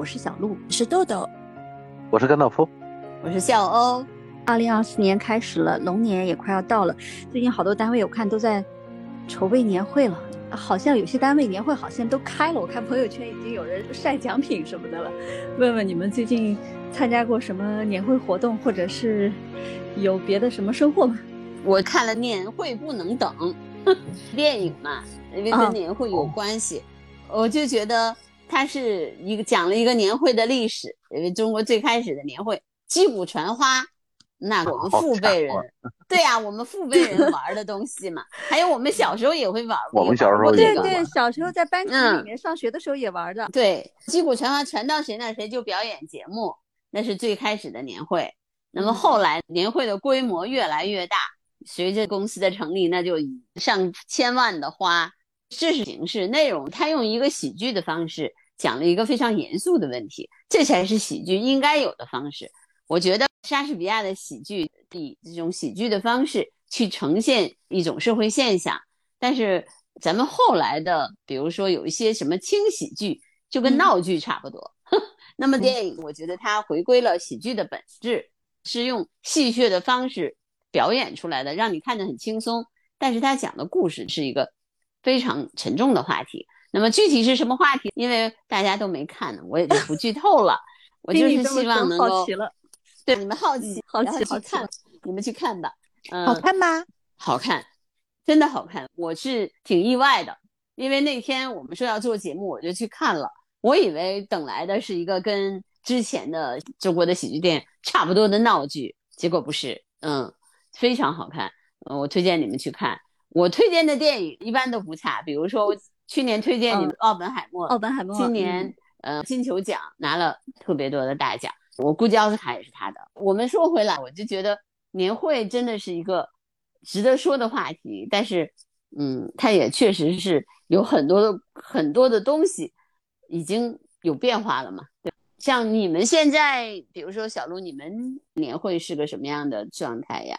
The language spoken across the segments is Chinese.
我是小鹿，是豆豆，我是甘道夫，我是笑欧。二零二四年开始了，龙年也快要到了，最近好多单位我看都在筹备年会了，好像有些单位年会好像都开了，我看朋友圈已经有人晒奖品什么的了。问问你们最近参加过什么年会活动，或者是有别的什么收获吗？我看了《年会不能等》电影嘛，因为跟年会有关系，我就觉得它是一个讲了一个年会的历史，因为中国最开始的年会击鼓传花，那我们父辈人，对呀，我们父辈人玩的东西嘛，还有我们小时候也会玩，我们小时候对对，小时候在班级里面上学的时候也玩的，对，击鼓传花传到谁那谁就表演节目，那是最开始的年会，那么后来年会的规模越来越大。随着公司的成立，那就上千万的花，这是形式内容，他用一个喜剧的方式讲了一个非常严肃的问题，这才是喜剧应该有的方式。我觉得莎士比亚的喜剧以这种喜剧的方式去呈现一种社会现象，但是咱们后来的，比如说有一些什么轻喜剧，就跟闹剧差不多。那么电影，我觉得它回归了喜剧的本质，是用戏谑的方式。表演出来的让你看得很轻松，但是他讲的故事是一个非常沉重的话题。那么具体是什么话题？因为大家都没看呢，我也就不剧透了。我就是希望能够，对你们好奇，好奇，好看，你们去看吧。嗯，好看吗？好看，真的好看。我是挺意外的，因为那天我们说要做节目，我就去看了。我以为等来的是一个跟之前的中国的喜剧电影差不多的闹剧，结果不是。嗯。非常好看，嗯，我推荐你们去看。我推荐的电影一般都不差，比如说我去年推荐你们《奥本海默》，奥本海默，今年呃金球奖拿了特别多的大奖，我估计奥斯卡也是他的。我们说回来，我就觉得年会真的是一个值得说的话题，但是嗯，它也确实是有很多的很多的东西已经有变化了嘛。对，像你们现在，比如说小鹿，你们年会是个什么样的状态呀？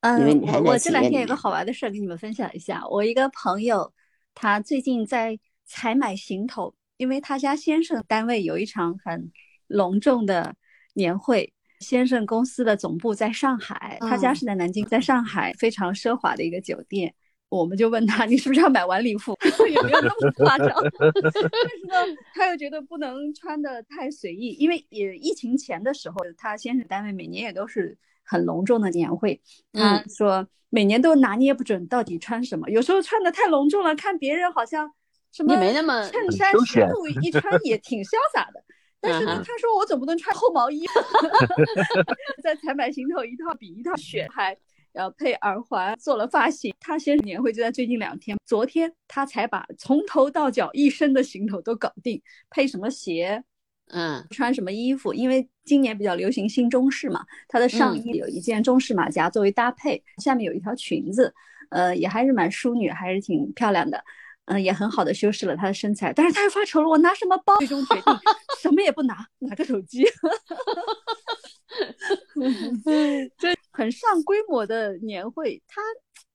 嗯，我我这两天有个好玩的事儿跟你们分享一下。我一个朋友，他最近在采买行头，因为他家先生单位有一场很隆重的年会。先生公司的总部在上海，他家是在南京，在上海非常奢华的一个酒店。我们就问他，你是不是要买晚礼服？有没有那么夸张？但是呢，他又觉得不能穿的太随意，因为也疫情前的时候，他先生单位每年也都是。很隆重的年会，他说每年都拿捏不准到底穿什么，有时候穿的太隆重了，看别人好像什么没那么衬衫湿度一穿也挺潇洒的，但是呢，他说我总不能穿厚毛衣，在采买行头一套比一套选，还要配耳环，做了发型。他先生年会就在最近两天，昨天他才把从头到脚一身的行头都搞定，配什么鞋。嗯，穿什么衣服？因为今年比较流行新中式嘛，它的上衣有一件中式马甲作为搭配，下面有一条裙子，呃，也还是蛮淑女，还是挺漂亮的，嗯，也很好的修饰了她的身材。但是她又发愁了，我拿什么包？最终决定 什么也不拿，拿个手机。这很上规模的年会，它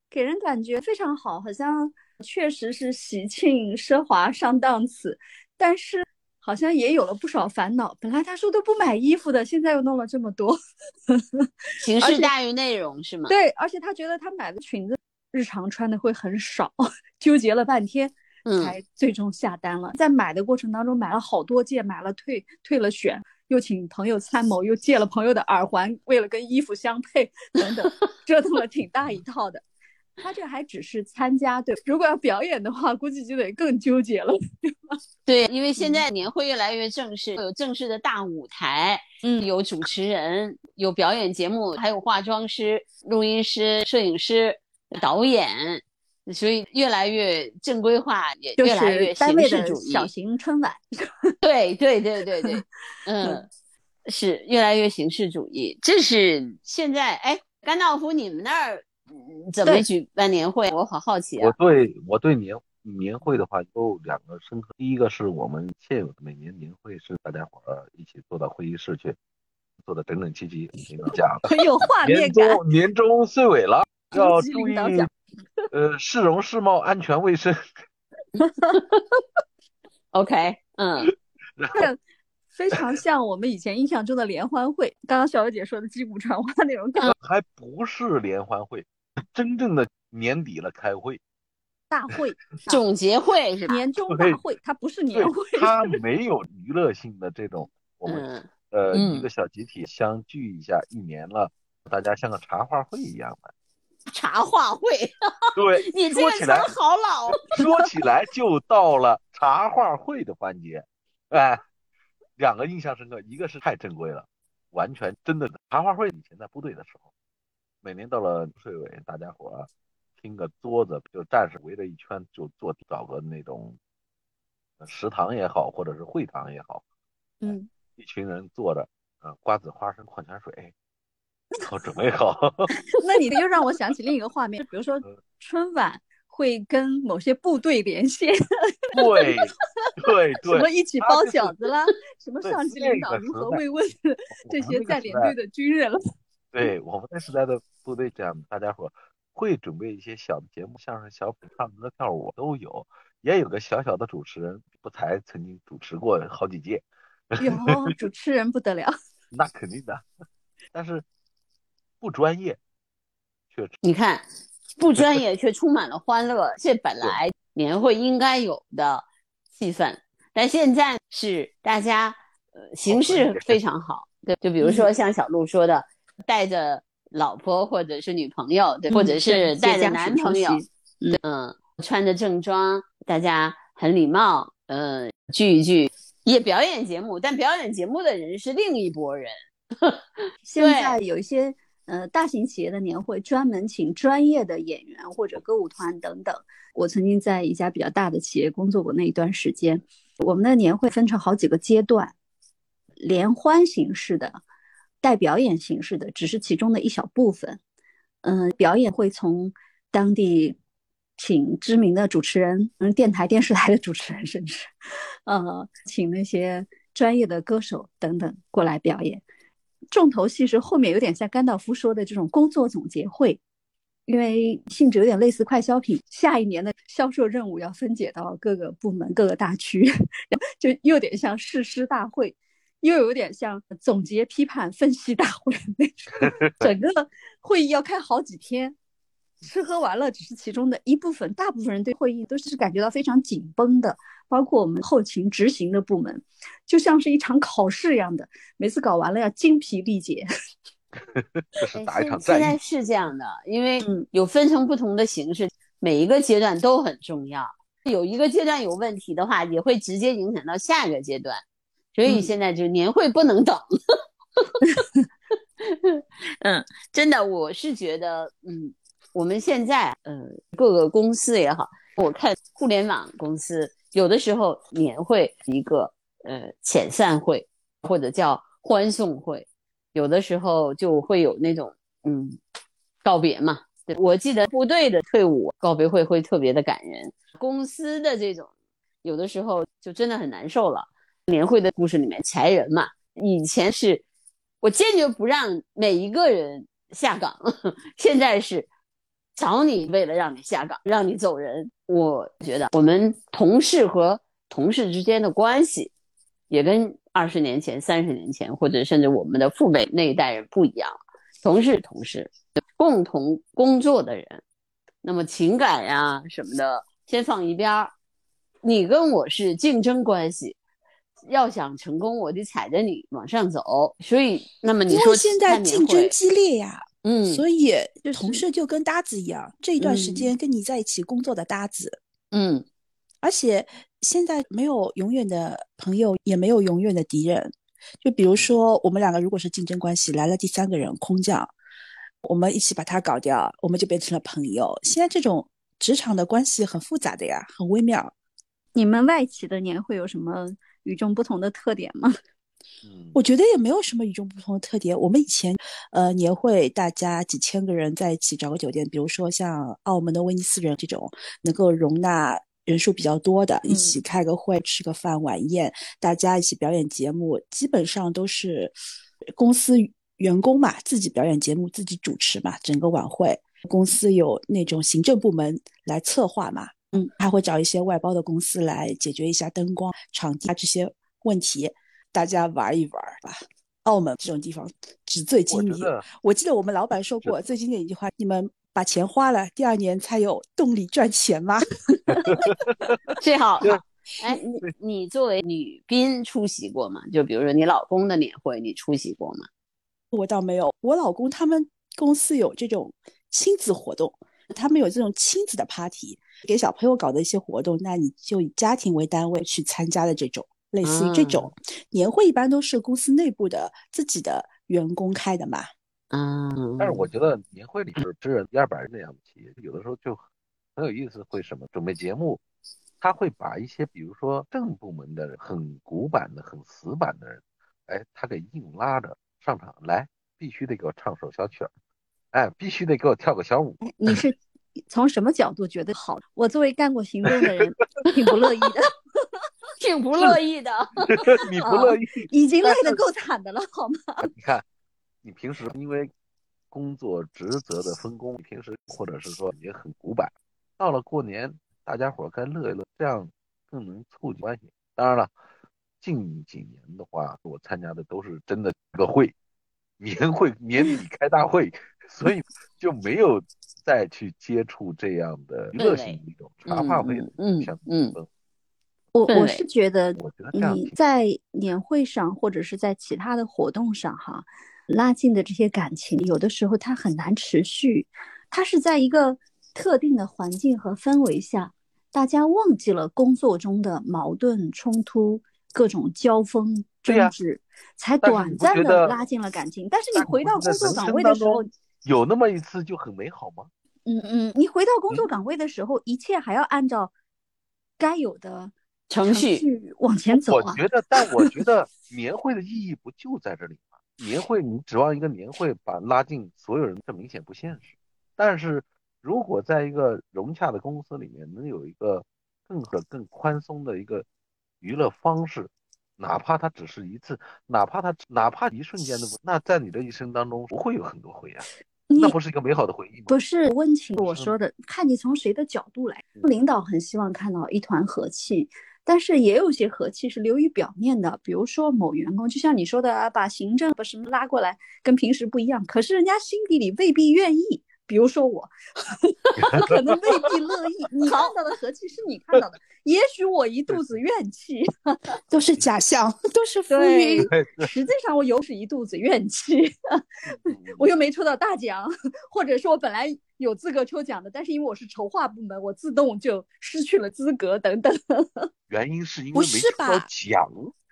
给人感觉非常好，好像确实是喜庆、奢华、上档次，但是。好像也有了不少烦恼。本来他说都不买衣服的，现在又弄了这么多，形 式大于内容是吗？对，而且他觉得他买的裙子日常穿的会很少，纠结了半天才最终下单了。在买的过程当中买了好多件，买了退退了选，又请朋友参谋，又借了朋友的耳环，为了跟衣服相配等等，折腾了挺大一套的。他这还只是参加，对，如果要表演的话，估计就得更纠结了，对吧？对，因为现在年会越来越正式，有正式的大舞台，嗯，有主持人，有表演节目，还有化妆师、录音师、摄影师、导演，所以越来越正规化，也越来越形式主义。小型春晚，对对对对对，嗯，是越来越形式主义。这是现在，哎，甘道夫，你们那儿？怎么举办年会？我好好奇啊！我对我对年年会的话有两个深刻。第一个是我们现有的每年年会是大家伙儿一起坐到会议室去，坐的整整齐齐，讲很有画 面感。年终年终岁尾了，要注意呃市容市貌、安全卫生。OK，嗯。非常像我们以前印象中的联欢会。刚刚小薇姐说的击鼓传花那种感觉，还不是联欢会，真正的年底了开会，大会总结会是年终大会，它不是年会，它没有娱乐性的这种，我们呃一个小集体相聚一下，一年了，大家像个茶话会一样的。茶话会，对，你这个词好老。说起来就到了茶话会的环节，哎，两个印象深刻，一个是太珍贵了，完全真的茶话会。以前在部队的时候，每年到了岁尾，大家伙拼个桌子，就战士围着一圈就坐，找个那种食堂也好，或者是会堂也好，嗯，一群人坐着，嗯，瓜子、花生、矿泉水。我准备好，那你又让我想起另一个画面，比如说春晚会跟某些部队连线，对对对，什么一起包饺子啦，什么上级领导如何慰问这些在连队的军人了。对我们那时代的部队这样，大家伙会准备一些小的节目，相声、小品、唱歌、跳舞都有，也有个小小的主持人，不才曾经主持过好几届。有 主持人不得了，那肯定的，但是。不专业，却你看，不专业却充满了欢乐，这本来年会应该有的气氛。但现在是大家呃形式非常好，对，就比如说像小鹿说的，带着老婆或者是女朋友，对，或者是带着男朋友，嗯，穿着正装，大家很礼貌，嗯，聚一聚，也表演节目，但表演节目的人是另一拨人。现在有一些。呃，大型企业的年会专门请专业的演员或者歌舞团等等。我曾经在一家比较大的企业工作过那一段时间，我们的年会分成好几个阶段，联欢形式的、带表演形式的只是其中的一小部分。嗯，表演会从当地请知名的主持人，嗯，电台、电视台的主持人，甚至，呃，请那些专业的歌手等等过来表演。重头戏是后面有点像甘道夫说的这种工作总结会，因为性质有点类似快消品，下一年的销售任务要分解到各个部门、各个大区，就又有点像誓师大会，又有点像总结、批判、分析大会那种。整个会议要开好几天，吃喝玩乐只是其中的一部分，大部分人对会议都是感觉到非常紧绷的。包括我们后勤执行的部门，就像是一场考试一样的，每次搞完了要精疲力竭。这是打一场战役。现在是这样的，因为有分成不同的形式，每一个阶段都很重要。有一个阶段有问题的话，也会直接影响到下一个阶段。所以现在就年会不能等。嗯，真的，我是觉得，嗯，我们现在，呃，各个公司也好，我看互联网公司。有的时候年会一个呃遣散会或者叫欢送会，有的时候就会有那种嗯告别嘛。对我记得部队的退伍告别会会特别的感人，公司的这种有的时候就真的很难受了。年会的故事里面裁人嘛，以前是我坚决不让每一个人下岗，现在是。找你为了让你下岗，让你走人。我觉得我们同事和同事之间的关系，也跟二十年前、三十年前，或者甚至我们的父辈那一代人不一样。同事，同事，共同工作的人，那么情感呀什么的，先放一边儿。你跟我是竞争关系，要想成功，我得踩着你往上走。所以，那么你说现在竞争激烈呀。嗯，所以同事就跟搭子一样，这一段时间跟你在一起工作的搭子。嗯，而且现在没有永远的朋友，也没有永远的敌人。就比如说，我们两个如果是竞争关系，来了第三个人空降，我们一起把他搞掉，我们就变成了朋友。现在这种职场的关系很复杂的呀，很微妙。你们外企的年会有什么与众不同的特点吗？我觉得也没有什么与众不同的特点。我们以前，呃，年会大家几千个人在一起找个酒店，比如说像澳门的威尼斯人这种，能够容纳人数比较多的，一起开个会、吃个饭、晚宴，大家一起表演节目，基本上都是公司员工嘛，自己表演节目、自己主持嘛，整个晚会公司有那种行政部门来策划嘛，嗯，还会找一些外包的公司来解决一下灯光、场地啊这些问题。大家玩一玩吧。澳门这种地方纸醉金迷。我记得我们老板说过最经典一句话：“你们把钱花了，第二年才有动力赚钱吗？” 最好。哎，你你作为女宾出席过吗？就比如说你老公的年会，你出席过吗？我倒没有。我老公他们公司有这种亲子活动，他们有这种亲子的 party，给小朋友搞的一些活动，那你就以家庭为单位去参加的这种。类似于这种年会，一般都是公司内部的自己的员工开的嘛。嗯，但是我觉得年会里是只人一二百人的样子企业，有的时候就很有意思。会什么准备节目？他会把一些比如说正部门的很古板的、很死板的人，哎，他给硬拉着上场来，必须得给我唱首小曲儿，哎，必须得给我跳个小舞。你是 从什么角度觉得好？我作为干过行政的人，挺不乐意的。挺不乐意的，你不乐意，已经累得够惨的了，好吗？你看，你平时因为工作职责的分工，平时或者是说也很古板，到了过年，大家伙该乐一乐，这样更能促进关系。当然了，近几年的话，我参加的都是真的个会，年会年底开大会，所以就没有再去接触这样的娱乐性的一种茶话会的相嗯嗯。我我是觉得你在年会上或者是在其他的活动上哈，拉近的这些感情，有的时候它很难持续。它是在一个特定的环境和氛围下，大家忘记了工作中的矛盾冲突、各种交锋争执，才短暂的拉近了感情。但是你回到工作岗位的时候，有那么一次就很美好吗？嗯嗯，你回到工作岗位的时候，一切还要按照该有的。程序往前走啊！我觉得，但我觉 得年会的意义不就在这里吗？年会你指望一个年会把拉近所有人，这明显不现实。但是如果在一个融洽的公司里面，能有一个更和更宽松的一个娱乐方式，哪怕它只是一次，哪怕它哪怕一瞬间的，那在你的一生当中不会有很多回啊。那不是一个美好的回忆吗？不是温情，我说的，看你从谁的角度来。领导很希望看到一团和气。但是也有些和气是流于表面的，比如说某员工，就像你说的啊，把行政把什么拉过来，跟平时不一样，可是人家心底里未必愿意。比如说我，可能未必乐意。你看到的和气是你看到的，也许我一肚子怨气，都是假象，都是浮云。实际上我又是一肚子怨气，我又没抽到大奖，或者说我本来有资格抽奖的，但是因为我是筹划部门，我自动就失去了资格等等。原因是因为没抽到奖？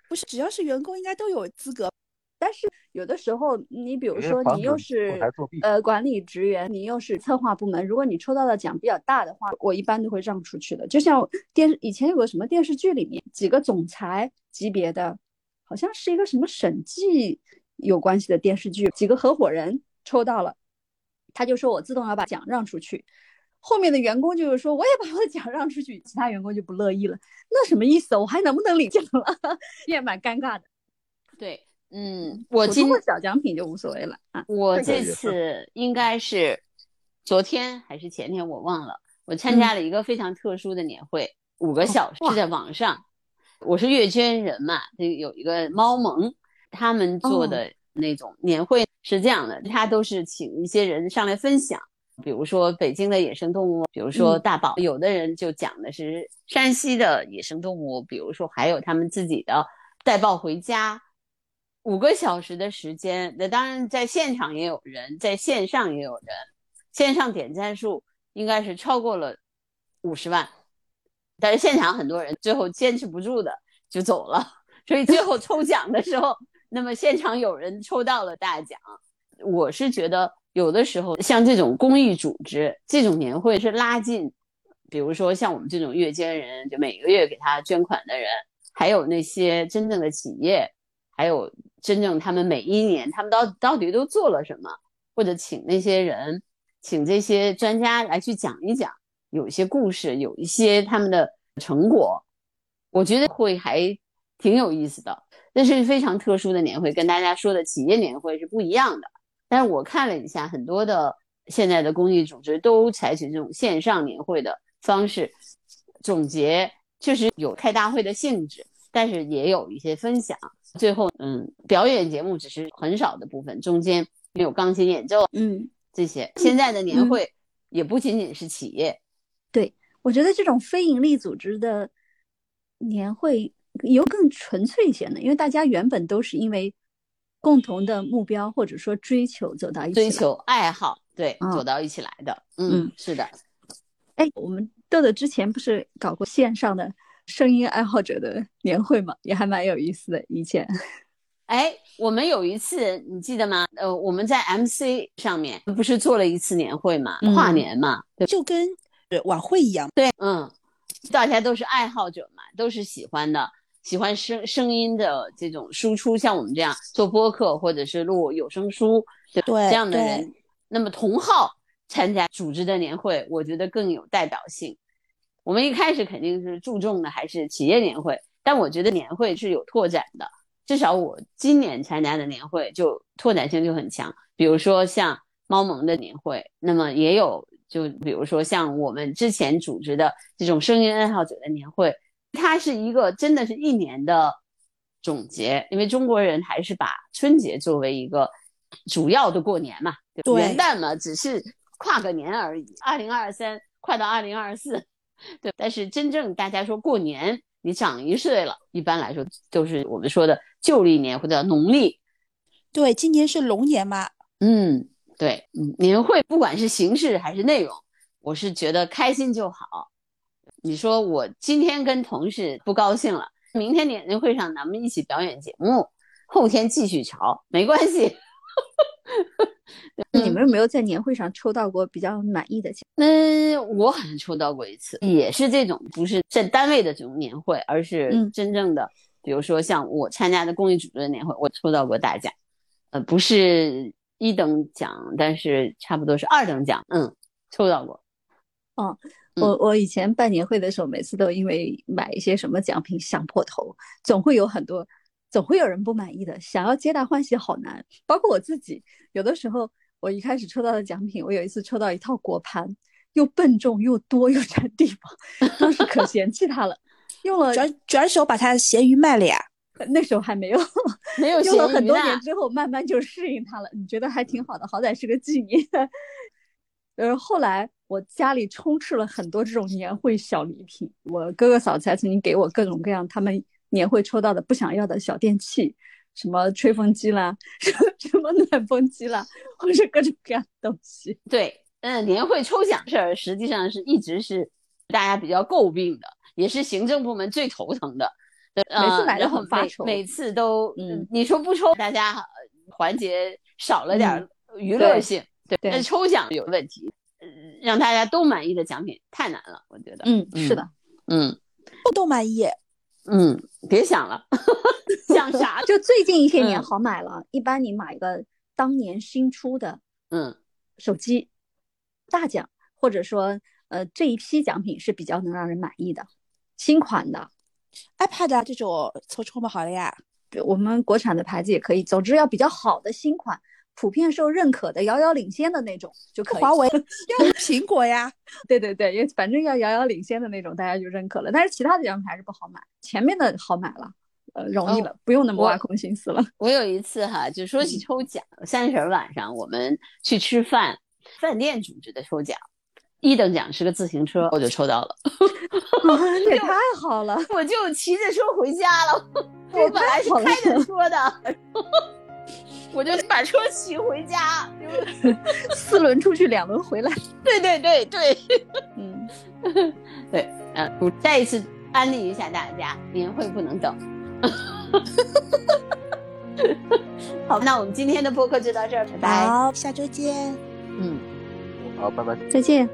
不是，只要是员工应该都有资格。但是有的时候，你比如说你又是呃管理职员，你又是策划部门，如果你抽到的奖比较大的话，我一般都会让出去的。就像电视以前有个什么电视剧里面，几个总裁级别的，好像是一个什么审计有关系的电视剧，几个合伙人抽到了，他就说我自动要把奖让出去，后面的员工就是说我也把我的奖让出去，其他员工就不乐意了，那什么意思？我还能不能领奖了？也蛮尴尬的。对。嗯，我今小奖品就无所谓了啊。我这次应该是昨天还是前天，我忘了。我参加了一个非常特殊的年会，五个小时是在网上。我是阅捐人嘛，这有一个猫盟，他们做的那种年会是这样的，他都是请一些人上来分享，比如说北京的野生动物，比如说大宝，有的人就讲的是山西的野生动物，比如说还有他们自己的带抱回家。五个小时的时间，那当然在现场也有人，在线上也有人，线上点赞数应该是超过了五十万，但是现场很多人最后坚持不住的就走了，所以最后抽奖的时候，那么现场有人抽到了大奖。我是觉得有的时候像这种公益组织这种年会是拉近，比如说像我们这种月捐人，就每个月给他捐款的人，还有那些真正的企业，还有。真正他们每一年，他们到到底都做了什么？或者请那些人，请这些专家来去讲一讲，有一些故事，有一些他们的成果，我觉得会还挺有意思的。那是非常特殊的年会，跟大家说的企业年会是不一样的。但是我看了一下，很多的现在的公益组织都采取这种线上年会的方式，总结确实有开大会的性质，但是也有一些分享。最后，嗯，表演节目只是很少的部分，中间有钢琴演奏，嗯，这些。现在的年会也不仅仅是企业，对我觉得这种非盈利组织的年会有更纯粹一些的，因为大家原本都是因为共同的目标或者说追求走到一起，追求爱好，对，走到一起来的。嗯，是的。哎，我们豆豆之前不是搞过线上的？声音爱好者的年会嘛，也还蛮有意思的。以前，哎，我们有一次你记得吗？呃，我们在 MC 上面不是做了一次年会嘛，跨年嘛，就跟晚会一样。对，嗯，大家都是爱好者嘛，都是喜欢的，喜欢声声音的这种输出，像我们这样做播客或者是录有声书，对这样的人，那么同号参加组织的年会，我觉得更有代表性。我们一开始肯定是注重的还是企业年会，但我觉得年会是有拓展的，至少我今年参加的年会就拓展性就很强。比如说像猫盟的年会，那么也有就比如说像我们之前组织的这种声音爱好者的年会，它是一个真的是一年的总结，因为中国人还是把春节作为一个主要的过年嘛，对元旦嘛只是跨个年而已，二零二三快到二零二四。对，但是真正大家说过年，你长一岁了，一般来说都是我们说的旧历年或者农历。对，今年是龙年嘛。嗯，对，年会不管是形式还是内容，我是觉得开心就好。你说我今天跟同事不高兴了，明天年年会上咱们一起表演节目，后天继续吵，没关系。你们有没有在年会上抽到过比较满意的奖？嗯，我好像抽到过一次，也是这种，不是在单位的这种年会，而是真正的，比如说像我参加的公益组织的年会，我抽到过大奖，呃，不是一等奖，但是差不多是二等奖，嗯，抽到过。哦，我我以前办年会的时候，每次都因为买一些什么奖品想破头，总会有很多。总会有人不满意的，想要皆大欢喜好难。包括我自己，有的时候我一开始抽到的奖品，我有一次抽到一套果盘，又笨重又多又占地方，当时可嫌弃它了。用了转转手把它咸鱼卖了呀？那时候还没有，没有用了很多年之后，慢慢就适应它了。你觉得还挺好的，好歹是个纪念。呃，后来我家里充斥了很多这种年会小礼品，我哥哥嫂子还曾经给我各种各样他们。年会抽到的不想要的小电器，什么吹风机啦，什么暖风机啦，或者各种各样的东西。对，嗯，年会抽奖事儿实际上是一直是大家比较诟病的，也是行政部门最头疼的。每次来都很发愁，每次都，嗯，你说不抽，大家环节少了点娱乐性。对，但抽奖有问题，让大家都满意的奖品太难了，我觉得。嗯，是的，嗯，都都满意。嗯，别想了，想啥？就最近一些年好买了。一般你买一个当年新出的，嗯，手机，大奖，或者说呃这一批奖品是比较能让人满意的，新款的，iPad 这种抽抽嘛好了呀。我们国产的牌子也可以，总之要比较好的新款。普遍受认可的、遥遥领先的那种就可以。华为 要苹果呀，对对对，也反正要遥遥领先的那种，大家就认可了。但是其他的奖品还是不好买，前面的好买了，呃，容易了，不用那么挖空心思了。我有一次哈，就说起抽奖，三十晚上我们去吃饭，饭店组织的抽奖，一等奖是个自行车，我就抽到了。也太好了，我就骑着车回家了。我 本来是开着车的。我就把车骑回家 四轮出去，两轮回来。对 对对对，嗯，对，嗯，我再一次安利一下大家，年会不能等。好，那我们今天的播客就到这儿，拜拜。好，下周见。嗯，好，拜拜，再见。